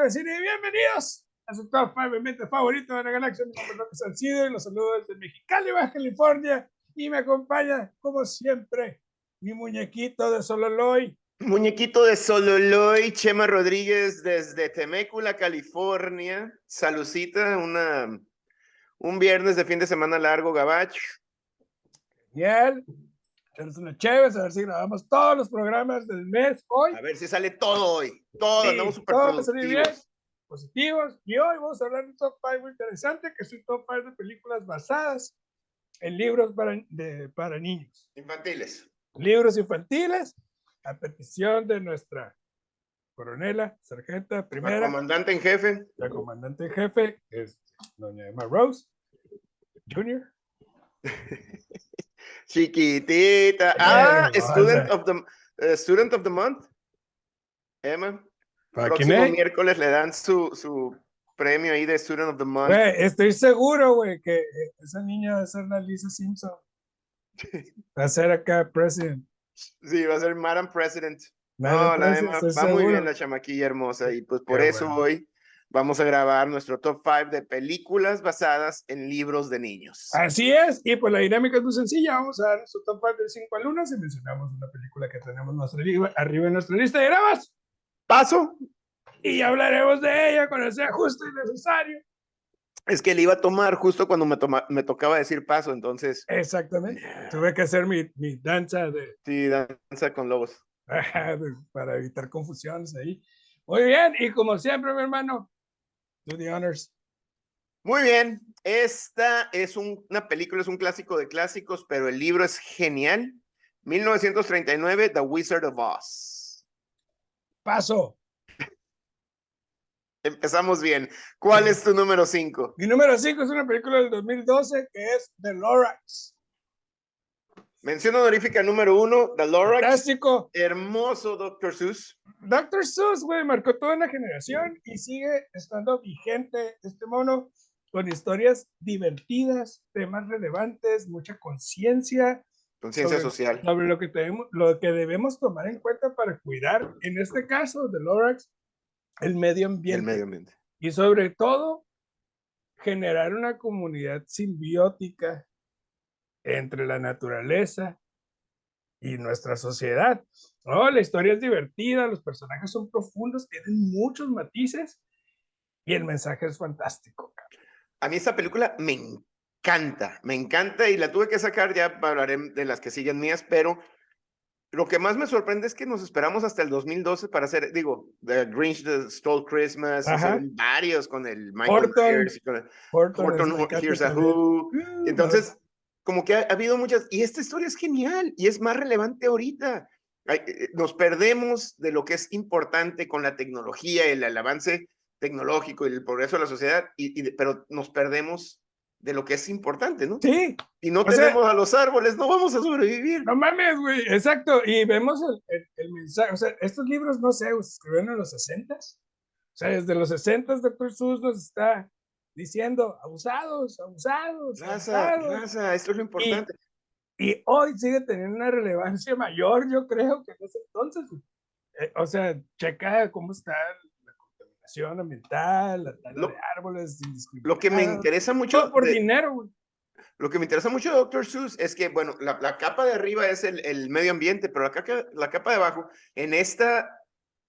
mucho de cine. Bienvenidos a su top 5 mente favorito de la galaxia. Mi nombre es López Salcido y los saludo desde Mexicali, Baja California. Y me acompaña, como siempre, mi muñequito de Sololoy. Muñequito de Sololoy, Chema Rodríguez desde Temécula, California. Salucita, una, un viernes de fin de semana largo, Gabacho. Genial. Echarnos una chévere, a ver si grabamos todos los programas del mes hoy. A ver si sale todo hoy. Todo, Sí, andamos súper todo va a salir bien. productivos. positivos. Y hoy vamos a hablar de un top 5 muy interesante, que es un top 5 de películas basadas en libros para, de, para niños. Infantiles. Libros infantiles, a petición de nuestra coronela, sargenta, La primera, comandante en jefe. la comandante en jefe, es doña Emma Rose, Junior. Chiquitita. Ah, student of the, eh, student of the month. Emma. ¿Para Próximo quién es? miércoles le dan su, su premio ahí de Student of the Month. Güey, estoy seguro, güey, que esa niña va a ser la Lisa Simpson. Va a ser acá president. Sí, va a ser Madam President. Madam No, la President, Emma estoy va muy bien seguro. la chamaquilla hermosa y pues por Qué eso bueno. hoy vamos a grabar nuestro top 5 de películas basadas en libros de niños. Así es, y pues la dinámica es muy sencilla. Vamos a dar nuestro top 5 del 5 al 1 si mencionamos una película que tenemos nuestra li- arriba en nuestra lista de grabas Paso, y hablaremos de ella cuando sea justo y necesario. es que le iba a tomar justo cuando me, toma- me tocaba decir paso, entonces Exactamente. Tuve que hacer mi, mi danza de, sí, danza con lobos. para evitar confusiones ahí. Muy bien, y como siempre, mi hermano, do the honors. Muy bien, esta es un- una película, es un clásico de clásicos, pero el libro es genial. 1939, The Wizard of Oz. Paso. Empezamos bien. ¿Cuál es tu número 5? Mi número 5 es una película del 2012 que es The Lorax. Mención honorífica número 1, The Lorax. Fantástico. Hermoso Dr. Seuss. Dr. Seuss, güey, marcó toda una generación y sigue estando vigente este mono con historias divertidas, temas relevantes, mucha conciencia Conciencia social. sobre lo que, tenemos, lo que debemos tomar en cuenta para cuidar, en este caso de Lorax, el medio ambiente. el medio ambiente. Y sobre todo, generar una comunidad simbiótica entre la naturaleza y nuestra sociedad. Oh, la historia es divertida, los personajes son profundos, tienen muchos matices y el mensaje es fantástico. A mí esta película me encanta, me encanta y la tuve que sacar, ya hablaré de las que siguen mías, pero lo que más me sorprende es que nos esperamos hasta el 2012 para hacer, digo, The Grinch that Stole Christmas, varios con el Michael y con el Here's a. Who. Mm, Entonces, como que ha, ha habido muchas, y esta historia es genial y es más relevante ahorita. Eh, Nos perdemos de lo que es importante con la tecnología, el, el avance tecnológico y el progreso de la sociedad, y, y pero nos perdemos de lo que es importante, ¿no? Sí, Si no o sea- tenemos a los árboles, no vamos a sobrevivir. no mames, güey, exacto. Y vemos el, el- el mensaje, o sea, estos libros, no sé, se escribieron en los 60 O sea, desde los 60 Dr. Seuss nos está diciendo abusados, abusados, Raza, abusados. raza, esto es lo importante. Y hoy sigue teniendo una relevancia mayor, yo creo, que en ese entonces. Eh, o sea, checa cómo está la contaminación ambiental, la tala Lo- de árboles Lo que me interesa mucho Todo por de- dinero, güey. Lo que me interesa mucho de Dr. Seuss es que, bueno, la, la capa de arriba es el, el medio ambiente, pero la, caca- la capa de abajo, en esta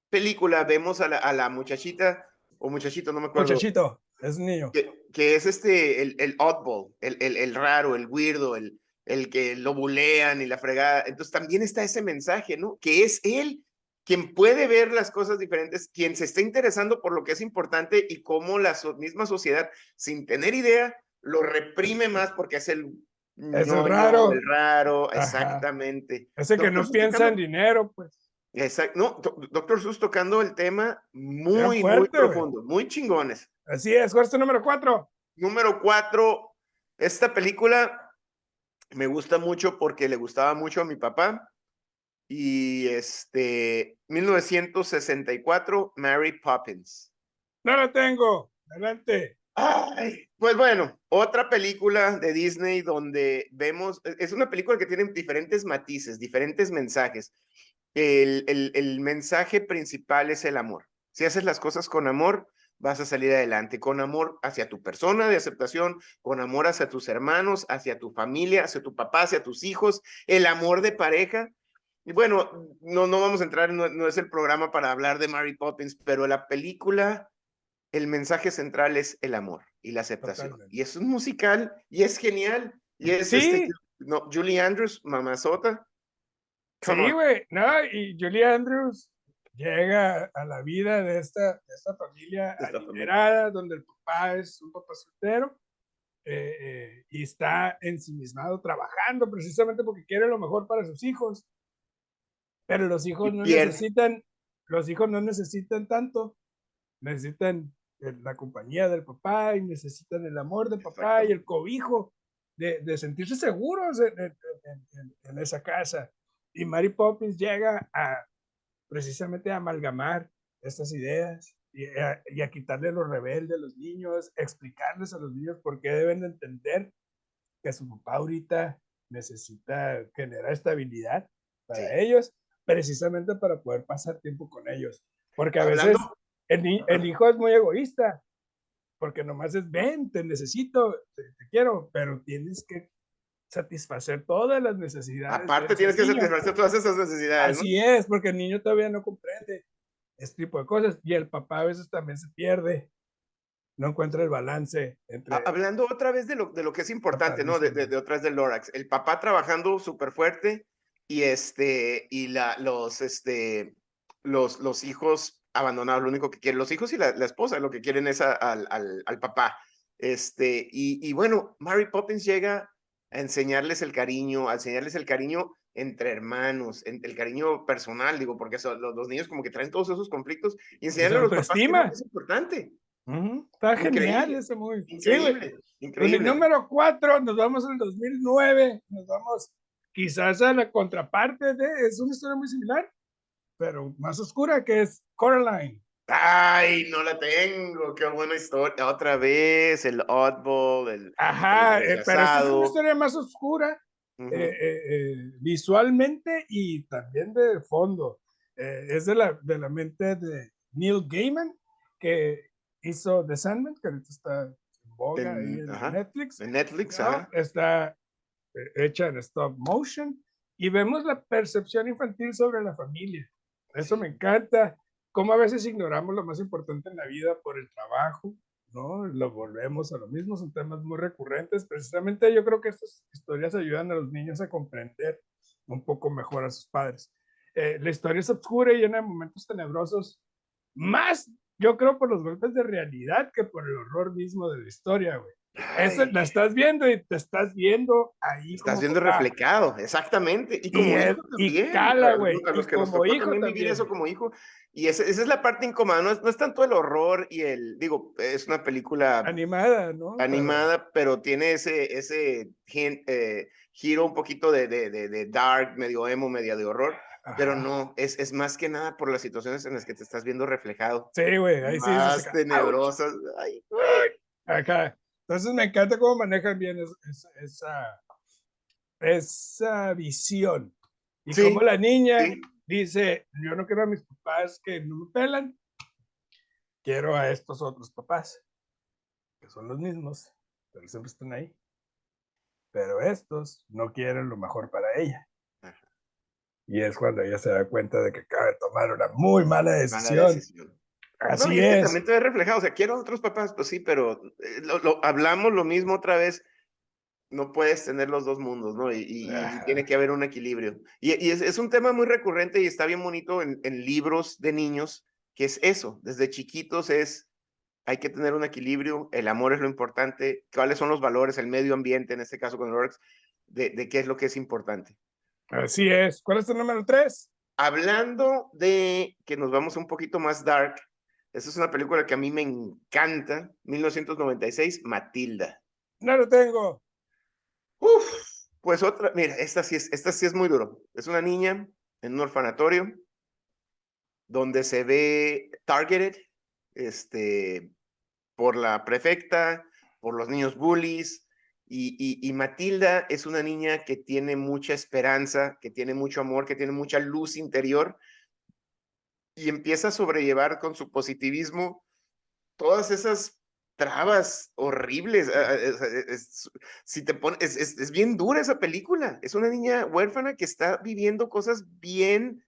película vemos a la, a la muchachita, o muchachito, no me acuerdo, Muchachito, es un niño. que, que es este, el, el oddball, el, el, el raro, el weirdo, el, el que lo bulean y la fregada. Entonces también está ese mensaje, ¿no? Que es él quien puede ver las cosas diferentes, quien se está interesando por lo que es importante y cómo la so- misma sociedad, sin tener idea, lo reprime más porque es el... Es el ñoño, raro. El raro, Ajá. exactamente. Ese que no piensa en dinero, pues. Exacto. No, Do- Dr. Seuss tocando el tema muy, muy fuerte, profundo, muy chingones. Así es, ¿cuál es tu número cuatro? Número cuatro, esta película me gusta mucho porque le gustaba mucho a mi papá. Y este, 1964, Mary Poppins. No lo tengo. Adelante. Ay, pues bueno, otra película de Disney donde vemos, es una película que tiene diferentes matices, diferentes mensajes. El, el, el mensaje principal es el amor. Si haces las cosas con amor, vas a salir adelante, con amor hacia tu persona de aceptación, con amor hacia tus hermanos, hacia tu familia, hacia tu papá, hacia tus hijos, el amor de pareja. Y bueno, no, no vamos a entrar, no, no es el programa para hablar de Mary Poppins, pero la película, el mensaje central es el amor y la aceptación. Y es un musical y es genial. Y es este, no, Julie Andrews, mamazota. Sí, güey, no, y Julie Andrews llega a la vida de esta, de esta familia adinerada, donde el papá es un papá soltero eh, eh, y está ensimismado trabajando precisamente porque quiere lo mejor para sus hijos. Pero los hijos no necesitan, los hijos no necesitan tanto, necesitan la compañía del papá y necesitan el amor del papá y el cobijo de, de sentirse seguros en, en, esa casa. Y Mary Poppins llega a precisamente a amalgamar estas ideas y a, y a quitarle los rebeldes a los niños, explicarles a los niños por qué deben de entender que su papá ahorita necesita generar estabilidad para ellos, precisamente para poder pasar tiempo con ellos. Porque a veces el, el, hijo es muy egoísta, porque nomás es, ven, te necesito, te, te quiero, pero tienes que satisfacer todas las necesidades. Aparte tienes que satisfacer todas esas necesidades. Así es, porque el niño todavía no comprende este tipo de cosas y el papá a veces también se pierde, no encuentra el balance. Entre Hablando otra vez de lo, de lo que es importante, ¿no? De, de, de otra vez del Lorax, el papá trabajando súper fuerte y este, y la, los, este, los, los hijos abandonados, lo único que quieren, los hijos y la, la esposa, lo que quieren es al, al, al papá. Este, y, y bueno, Mary Poppins llega a enseñarles el cariño, a enseñarles el cariño entre hermanos, el cariño personal, digo, porque los, los, niños como que traen todos esos conflictos y enseñarles a los papás que es importante. Uh -huh. Está increíble, genial ese muy increíble. Sí, increíble. el número cuatro, nos vamos en el 2009, nos vamos quizás a la contraparte de, es una historia muy similar, pero más oscura, que es Coraline. Ay, no la tengo, qué buena historia. Otra vez, el oddball, el. Ajá, el eh, pero es una historia más oscura, uh -huh. eh, eh, visualmente y también de fondo. Eh, es de la, de la mente de Neil Gaiman, que hizo The Sandman, que ahorita está en boga en, ahí en ajá, Netflix. En Netflix, ¿no? ajá. Está hecha en stop motion y vemos la percepción infantil sobre la familia. Eso me encanta cómo a veces ignoramos lo más importante en la vida por el trabajo, ¿no? Lo volvemos a lo mismo, son temas muy recurrentes. Precisamente yo creo que estas historias ayudan a los niños a comprender un poco mejor a sus padres. Eh, la historia es oscura y llena de momentos tenebrosos, más yo creo por los golpes de realidad que por el horror mismo de la historia, güey. Eso la estás viendo y te estás viendo ahí. Estás viendo papá. reflejado, exactamente. Y como y, hijo también. Y cala, güey. A los que nos tocó hijo también vivir eso como hijo. Y esa, esa es la parte incómoda, no es, no es, tanto el horror y el, digo, es una película animada, ¿no? Animada, pero, pero tiene ese, ese eh, giro un poquito de, de, de, de, dark, medio emo, media de horror. Ajá. Pero no, es, es más que nada por las situaciones en las que te estás viendo reflejado. Sí, güey, ahí sí. Más tenebrosas. Ay, güey. Acá. Entonces me encanta cómo manejan bien esa, esa, esa visión. Y sí, como la niña sí. dice, yo no quiero a mis papás que no me pelan, quiero a estos otros papás, que son los mismos, pero siempre están ahí. Pero estos no quieren lo mejor para ella. Y es cuando ella se da cuenta de que acaba de tomar una muy mala decisión. Mala decisión. Así no, es. También te ve reflejado, o sea, quiero a otros papás, pues sí, pero eh, lo, lo, hablamos lo mismo otra vez, no puedes tener los dos mundos, ¿no? Y, y, y tiene que haber un equilibrio. Y, y es, es, un tema muy recurrente y está bien bonito en, en, libros de niños, que es eso, desde chiquitos es, hay que tener un equilibrio, el amor es lo importante, cuáles son los valores, el medio ambiente, en este caso con Rolex, de, de qué es lo que es importante. Así es. ¿Cuál es tu número tres? Hablando de que nos vamos un poquito más dark, esa es una película que a mí me encanta, 1996, Matilda. No lo tengo. Uf, pues otra, mira, esta sí, es, esta sí es muy duro. Es una niña en un orfanatorio donde se ve targeted este, por la prefecta, por los niños bullies, y, Matilda es una niña que tiene mucha esperanza, que tiene mucho amor, que tiene mucha luz interior, y empieza a sobrellevar con su positivismo todas esas trabas horribles. ah, ah, Es, es- si te pon- es, es- bien dura esa película. Es una niña huérfana que está viviendo cosas bien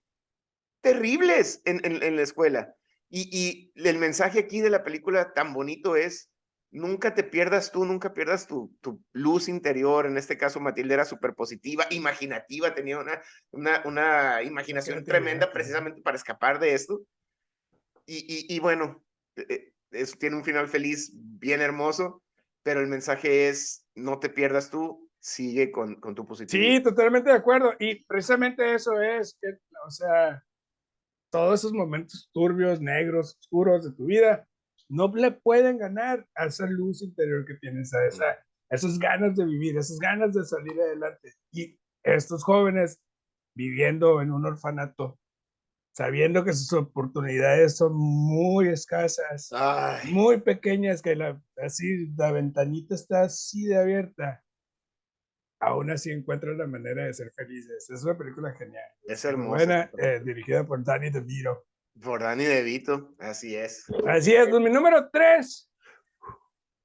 terribles en, la escuela. Y el mensaje aquí de la película tan bonito es, nunca te pierdas tú, nunca pierdas tu, tu luz interior. En este caso, Matilde era súper positiva, imaginativa, tenía una, una, una imaginación tremenda precisamente para escapar de esto. Y, y, y bueno, eh, eh, eso tiene un final feliz, bien hermoso, pero el mensaje es, no te pierdas tú, sigue con, con tu positivismo. Sí, totalmente de acuerdo. Y precisamente eso es que, o sea, todos esos momentos turbios, negros, oscuros de tu vida, no le pueden ganar a esa luz interior que tienes, a, esa, a esas ganas de vivir, esas ganas de salir adelante. Y estos jóvenes viviendo en un orfanato, sabiendo que sus oportunidades son muy escasas, Ay, muy pequeñas, que la, así la ventanita está así de abierta, aún así encuentran la manera de ser felices. Es una película genial. es buena, eh, dirigida por Danny DeVito. Por Danny DeVito, así es. Así es, pues, mi número 3,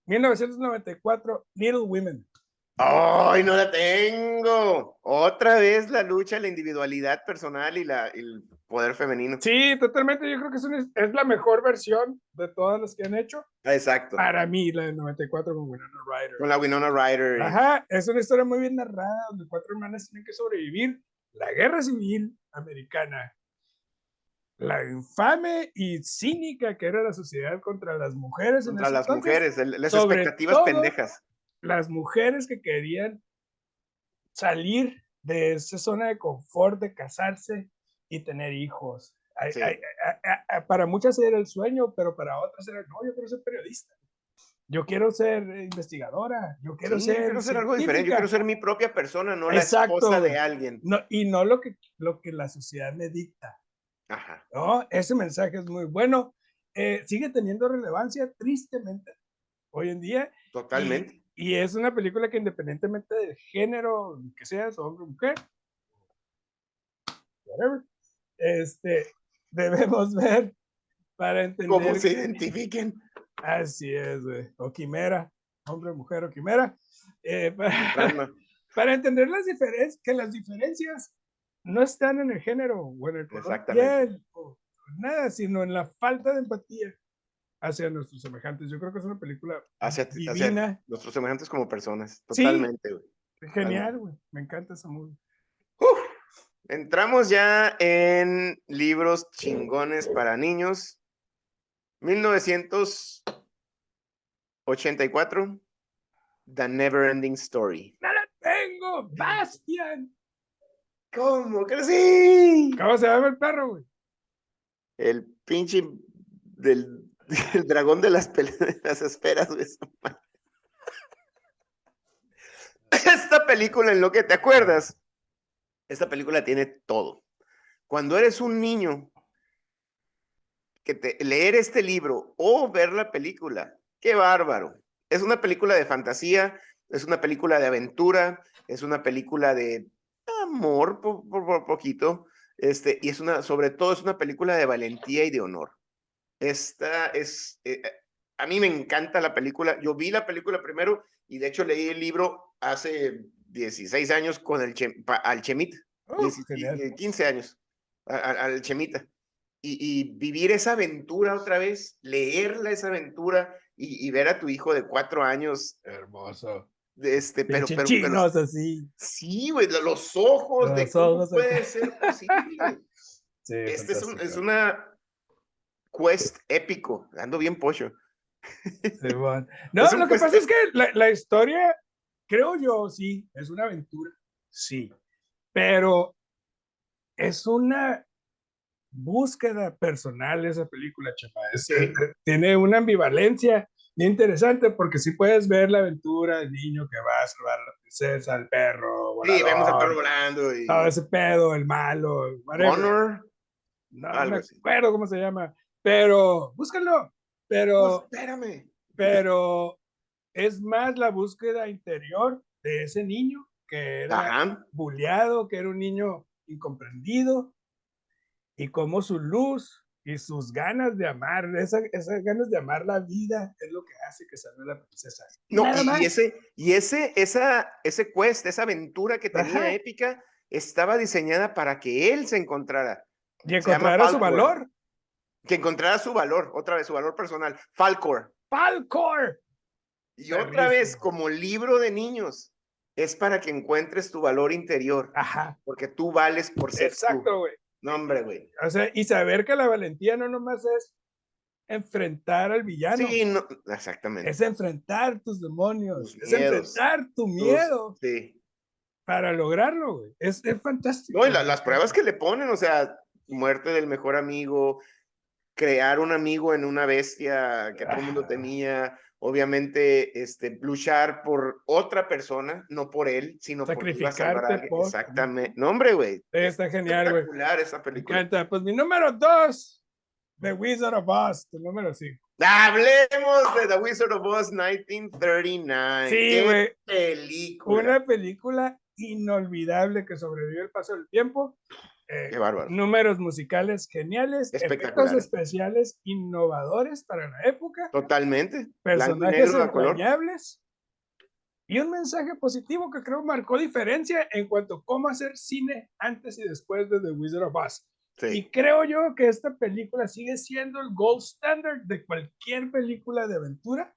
1994, Little Women. ¡Ay, no la tengo! Otra vez la lucha, la individualidad personal y la, el poder femenino. Sí, totalmente, yo creo que es, una- es la mejor versión de todas las que han hecho. Exacto. Para mí, la de 94 con Winona Ryder. Con la Winona Ryder. Ajá, es una historia muy bien narrada, donde cuatro hermanas tienen que sobrevivir la guerra civil americana, la infame y cínica que era la sociedad contra las mujeres. contra las entonces, mujeres, el- las expectativas todo, pendejas. Las mujeres que querían salir de esa zona de confort, de casarse y tener hijos. Ay- Sí. ay- a- a- a- para muchas era el sueño, pero para otras era, no, yo quiero ser periodista. Yo quiero ser investigadora, yo quiero Sí, ser, quiero ser algo diferente, yo científica". quiero ser mi propia persona, no Exacto, la esposa de alguien. No, y no lo que, lo que la sociedad me dicta. Ajá. ¿no? Ese mensaje es muy bueno. Eh, sigue teniendo relevancia, tristemente, hoy en día. Totalmente. Y, es una película que independientemente del género que seas, hombre o mujer, whatever, este, debemos ver para entender. ¿Cómo se que- identifiquen? Así es, güey. O quimera, hombre, mujer o quimera. eh, para, Ranma. para entender las diferencias, que las diferencias no están en el género o en el color de Exactamente. piel o nada, sino en la falta de empatía hacia nuestros semejantes. Yo creo que es una película Hacia, divina, nuestros semejantes como personas. Totalmente, güey. genial, güey. Me encanta esa movie. Uf, entramos ya en libros chingones para niños. 1984, The Never Ending Story. ¡No la tengo! ¡Bastian! ¿Cómo sí? ¿Cómo se llama el perro, güey? El pinche del el dragón de las, de las esferas, güey. Esta película, en lo que te acuerdas, esta película tiene todo. Cuando eres un niño, que te, leer este libro o ver la película, qué bárbaro. Es una película de fantasía, es una película de aventura, es una película de amor por, por- por poquito, este, y es una, sobre todo es una película de valentía y de honor. Esta es, eh, eh, a mí me encanta la película. Yo vi la película primero y de hecho leí el libro hace 16 años con el Che- al Chemita, Uf, 16, genial. eh, 15 años, al Chemita. Y, y vivir esa aventura otra vez, leerla esa aventura y, y ver a tu hijo de cuatro años, Hermoso. De este, pero, pero, pero chinos así. sí, güey, lo- los ojos de Los cómo ojos puede acá. ser posible. Sí, Este es, un- es fantástico. una quest épico, ando bien pocho. Simón. No, Es lo que pasa es que la, la historia, creo yo, sí, es una aventura, sí, pero es una búsqueda personal esa película, chapa. Es- Sí. eh, tiene una ambivalencia interesante porque sí puedes ver la aventura del niño que va a salvar a la princesa, al perro, Sí, vemos al volador, perro volando y todo ese pedo, el malo, whatever. Honor. no, algo me así. acuerdo cómo se llama, pero búscalo, pero No, espérame. pero es más la búsqueda interior de ese niño que era Ajá. que era un niño incomprendido, y cómo su luz y sus ganas de amar, esa- esas ganas de amar la vida es lo que hace que salve la princesa. No, Nada y- más. y, ese, y ese, esa, ese quest, esa aventura que tenía Ajá. épica, estaba diseñada para que él se encontrara, Y Se llama encontrar su Falcor. valor. que encontrara su valor, otra vez, su valor personal. Falcor. Falcor. Y otra vez, como libro de niños, es para que encuentres tu valor interior, Ajá. porque tú vales por ser. Exacto, güey. No, hombre, güey. O sea, y saber que la valentía no nomás es enfrentar al villano, Sí, no, exactamente. es enfrentar tus demonios, Tus es miedos, enfrentar tu Tus- miedo Sí. para lograrlo, güey. Es, es fantástico. No, y la- las pruebas que le ponen, o sea, muerte del mejor amigo, crear un amigo en una bestia que todo el mundo tenía, obviamente, este, luchar por otra persona, no por él, sino porque iba a salvar a Sacrificarte alguien. por- Exactamente. No, hombre, güey. Está genial, güey. Esa Me película. encanta. Pues mi número dos, The Wizard of Oz, tu número cinco. Hablemos de The Wizard of Oz 1939. Sí, ¡Qué güey. película! Una película inolvidable que sobrevive el paso del tiempo. Eh, Qué bárbaro. números musicales geniales, efectos especiales innovadores para la época, Totalmente. Personajes entrañables y un mensaje positivo que creo marcó diferencia en cuanto a cómo hacer cine antes y después de The Wizard of Oz. Sí. Y creo yo que esta película sigue siendo el gold standard de cualquier película de aventura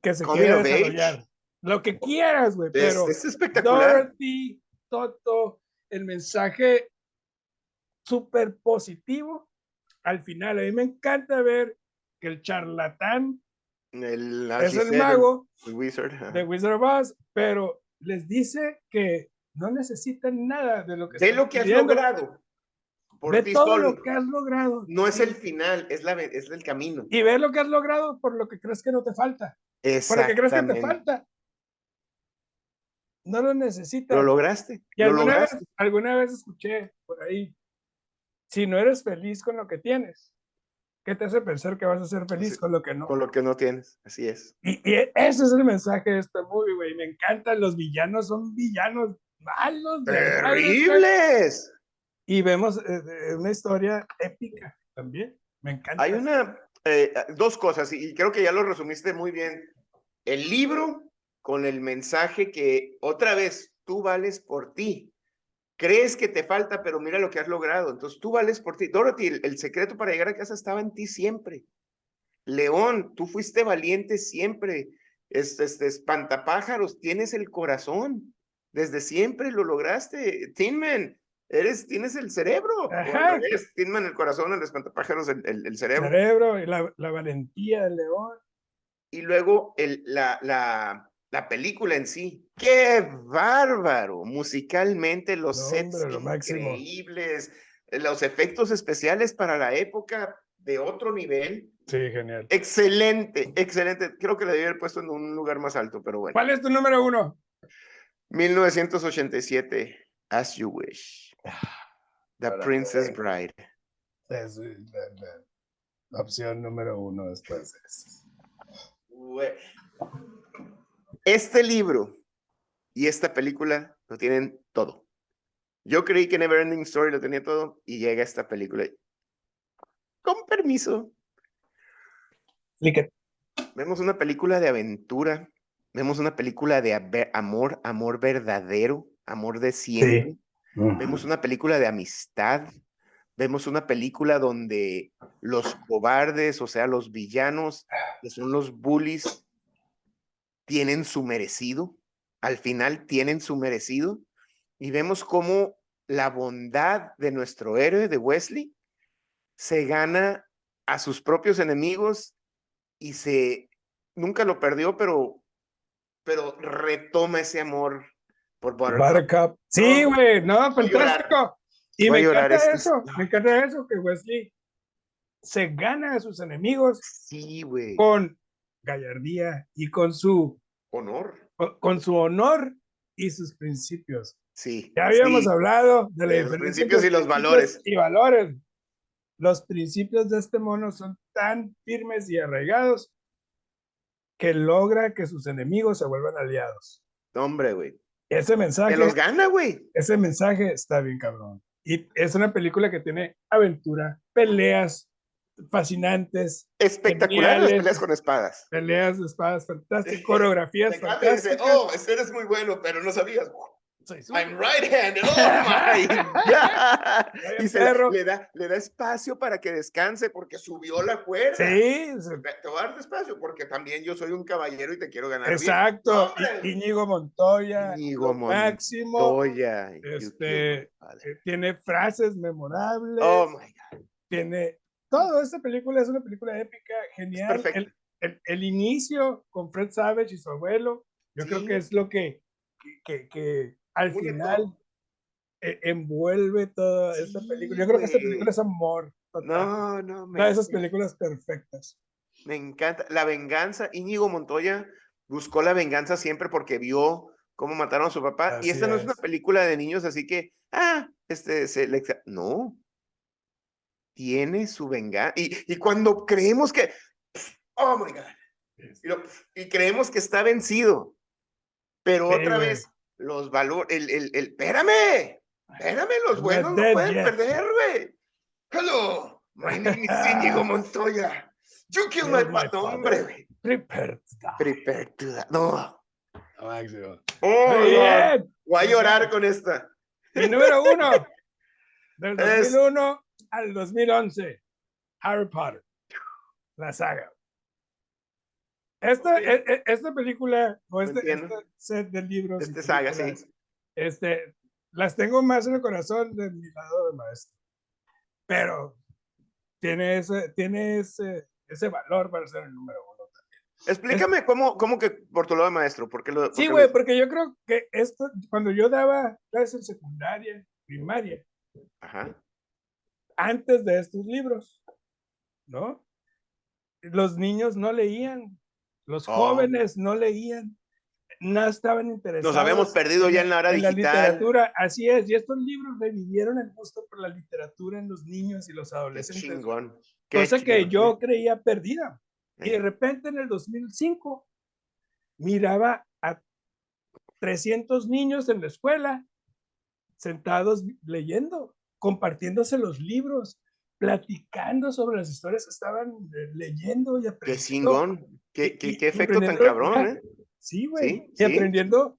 que se Coming quiera desarrollar. Lo que quieras, güey, Es, pero es espectacular. Dorothy, Toto, el mensaje súper positivo al final. A mí me encanta ver que el charlatán El, es el mago el Wizard. de Wizard of Oz, pero les dice que no necesitan nada de lo que están lo que has pidiendo. logrado. Por Ve todo solo. lo que has logrado. No es el final, es, la, es el camino. Y ve lo que has logrado por lo que crees que no te falta. Por lo que crees que te falta. No lo necesitas. Lo lograste. Y Lo alguna vez, alguna vez escuché por ahí, si no eres feliz con lo que tienes, ¿qué te hace pensar que vas a ser feliz Sí, con lo que no? Con lo que no tienes. Así es. Y, y ese es el mensaje de esta movie, güey. Me encantan, los villanos son villanos malos. ¡Terribles! Y vemos eh, una historia épica también. Me encanta. Hay una, eh, dos cosas, y creo que ya lo resumiste muy bien. El libro con el mensaje que otra vez tú vales por ti. Crees que te falta, pero mira lo que has logrado. Entonces tú vales por ti. Dorothy, el, el secreto para llegar a casa estaba en ti siempre. León, tú fuiste valiente siempre. Este, este espantapájaros, tienes el corazón. Desde siempre lo lograste. Tinman, eres, tienes el cerebro. revés, Tinman el corazón, el espantapájaros el, el, el cerebro. cerebro y la, la valentía del león. y luego el, la, la, la película en sí. ¡Qué bárbaro! Musicalmente, los No, sets hombre, lo increíbles, los efectos especiales para la época de otro nivel. Sí, genial. Excelente, excelente. Creo que le debí haber puesto en un lugar más alto, pero bueno. ¿Cuál es tu número uno? 1987, As You Wish. The Ahora, Princess eh, Bride. Es la, la- la opción número uno después. Güey. Este libro y esta película lo tienen todo. Yo creí que Neverending Story lo tenía todo y llega esta película. Con permiso, vemos una película de aventura, vemos una película de amor, amor verdadero, amor de siempre. Vemos una película de amistad. Vemos una película donde los cobardes, o sea, los villanos, que son los bullies, tienen su merecido. Al final tienen su merecido. Y vemos cómo la bondad de nuestro héroe, de Wesley, se gana a sus propios enemigos y se nunca lo perdió, pero, pero retoma ese amor por Buttercup. Buttercup. Sí, güey, no, fantástico. Y Voy me encanta esto es- eso, me encanta eso, que Wesley se gana a sus enemigos Sí, güey. con gallardía y con su, Honor. con- su honor y sus principios. Sí. Ya habíamos sí. hablado de los principios y los valores. Y valores. Los principios de este mono son tan firmes y arraigados que logra que sus enemigos se vuelvan aliados. Hombre, güey. Ese mensaje, Te los gana, güey. ese mensaje está bien cabrón. Y es una película que tiene aventura, peleas fascinantes. Espectaculares las peleas con espadas. Peleas de espadas fantásticas, coreografías Me dice, fantásticas. oh, este eres muy bueno, pero no sabías. I'm right-handed. Oh my God. Y se la- perro. le, da, le da espacio para que descanse porque subió la cuerda. Sí, Te voy a dar espacio porque también yo soy un caballero y te quiero ganar. exacto. Íñigo Montoya, Íñigo máximo. Montoya, Este, eh, Tiene frases memorables. Oh my God. tiene todo. Esta película es una película épica, genial. El, el- el inicio con Fred Savage y su abuelo, yo creo que es lo que, que, que- al final eh, envuelve toda esta película. Yo creo que esta película es amor. total. No, no, me, Una de esas películas perfectas. me encanta. La venganza, Íñigo Montoya buscó la venganza siempre porque vio cómo mataron a su papá. y esta no es una película de niños, así que, ah, este, se le no. Tiene su venganza. Y, y cuando creemos que, oh my God, y, lo- y creemos que está vencido, pero otra vez, los valores, el, el, el, espérame, espérame, los buenos no pueden yet. perder, güey. Hello, my name is Íñigo Montoya. You killed my, my no, hombre, father. güey. Prepare to die. Prepare to die. No. Máximo. Oh, Muy no. bien. Voy a llorar con esta. Mi número uno, del Es- 2001 al 2011, Harry Potter, la saga. Esta, Ok. e- e- esta película, o este, este set de libros, Este saga, sí. este, las tengo más en el corazón de mi lado de maestro. Pero tiene ese, tiene ese, ese valor para ser el número uno. Explícame cómo, cómo que por tu lado de maestro, ¿por qué lo, por Sí, lo güey, porque yo creo que esto, cuando yo daba clases en secundaria, primaria, Ajá. Antes de estos libros, ¿no? Los niños no leían, los Oh. jóvenes no leían, no estaban interesados. Nos habíamos perdido ya en la era en la digital. literatura, así es, y estos libros revivieron el gusto por la literatura en los niños y los Qué adolescentes, chingón. qué cosa que chingón, yo sí. creía perdida. Y de repente en el 2005 miraba a 300 niños en la escuela sentados leyendo, compartiéndose los libros, platicando sobre las historias que estaban eh, leyendo y Qué aprendiendo. chingón. Qué, y- qué, qué y efecto tan cabrón. ¿eh? Sí, güey. Sí, y sí. aprendiendo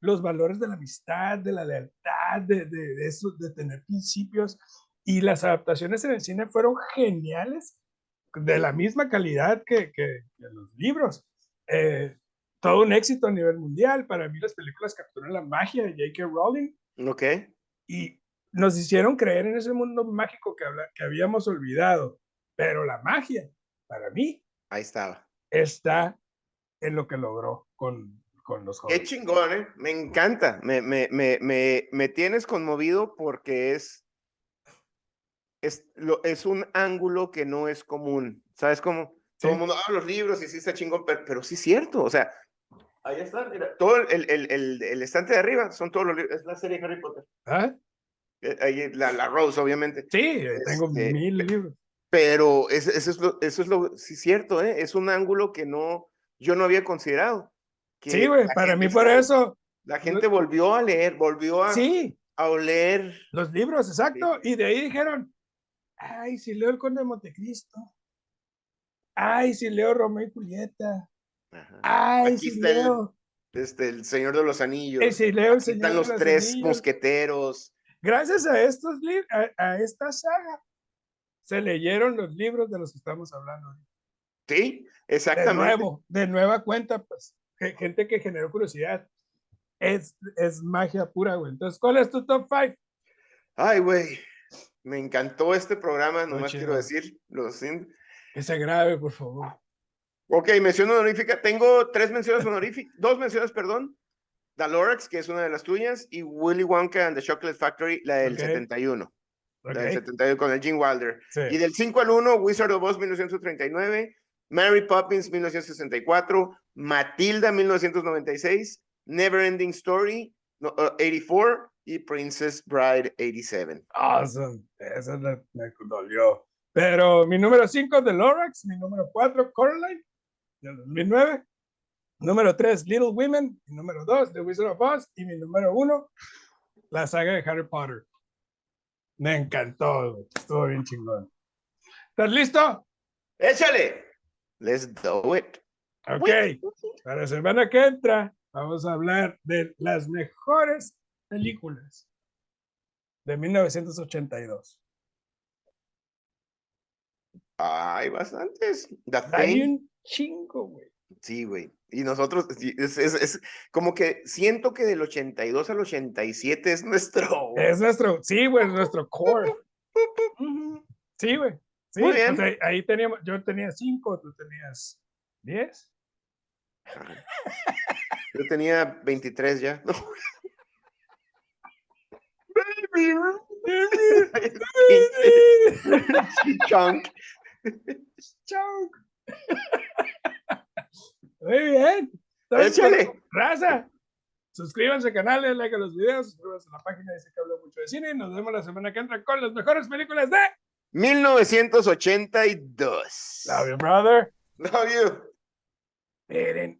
los valores de la amistad, de la lealtad, de, de, de eso, de tener principios. Y las adaptaciones en el cine fueron geniales, de la misma calidad que, que- que los libros. Eh, todo un éxito a nivel mundial. Para mí las películas capturan la magia de J.K. Rowling Ok. y nos hicieron creer en ese mundo mágico que, habla- que habíamos olvidado. Pero la magia, para mí, Ahí estaba. está en lo que logró con, con los Qué jóvenes. chingón, ¿eh? Me encanta. Me, me, me, me, me tienes conmovido porque es, es, lo, es un ángulo que no es común. ¿Sabes cómo? Todo el Sí. mundo, ah, los libros y sí está chingón, pero, pero sí es cierto. O sea, ahí está, mira. Todo el, el, el, el estante de arriba son todos los libros. Es la serie de Harry Potter. ¿Ah? Eh, Ahí, la, la Rose, obviamente. Sí, tengo Este, mil libros. Pero es- eso es lo, eso es lo, sí cierto, ¿eh? Es un ángulo que no, yo no había considerado. que Sí, güey, para mí por eso. La gente volvió a leer, volvió a, Sí, a oler. los libros, exacto. Y de ahí dijeron, ay, si leo El Conde de Montecristo. Ay, si leo Romeo y Julieta. Ajá. Ay, Aquí si está el- leo. Este, el Señor de los Anillos. eh, si leo El Señor están de los los tres Anillos. mosqueteros. Gracias a estos a, a esta saga, se leyeron los libros de los que estamos hablando. Sí, De exactamente. nuevo, de nueva cuenta, pues, ge- gente que generó curiosidad. Es, es magia pura, güey. Entonces, ¿cuál es tu top 5? Ay, güey. Me encantó este programa, nomás quiero chido. decir. Lo siento. Que se grabe, por favor. Ok, mención honorífica. Tengo tres menciones honoríficas, dos menciones, perdón. The Lorax, que es una de las tuyas, y Willy Wonka and the Chocolate Factory, la del Ok. 71. La del Ok, 71 con el Gene Wilder. sí. Y del 5 al 1, Wizard of Oz 1939, Mary Poppins 1964, Matilda 1996, Never Ending Story no, uh, 84 y Princess Bride 87. Awesome. Esa la- me dolió. Pero mi número 5 de Lorax, mi número 4, Coraline, del 2009. Número 3, Little Women. Mi número 2, The Wizard of Oz. Y mi número 1, la saga de Harry Potter. Me encantó, estuvo bien chingón. ¿Estás listo? Échale. Let's do it. Ok. Para la semana que entra, vamos a hablar de las mejores películas de 1982. Hay bastantes. The Hay Thing. un chingo, güey. Sí, güey. Y nosotros, es, es, es como que siento que del 82 al 87 es nuestro. Es nuestro, sí, güey, es nuestro core. Sí, güey. Sí, Muy pues bien. ahí, ahí teníamos, yo tenía cinco, tú tenías diez. Yo tenía 23 ya. No. Chunk. Chau. Muy bien. Entonces, Échale. Raza, suscríbanse al canal, denle like a los videos, suscríbanse a la página, dice que hablo mucho de cine y nos vemos la semana que entra con las mejores películas de 1982. Love you, brother. Love you. Miren,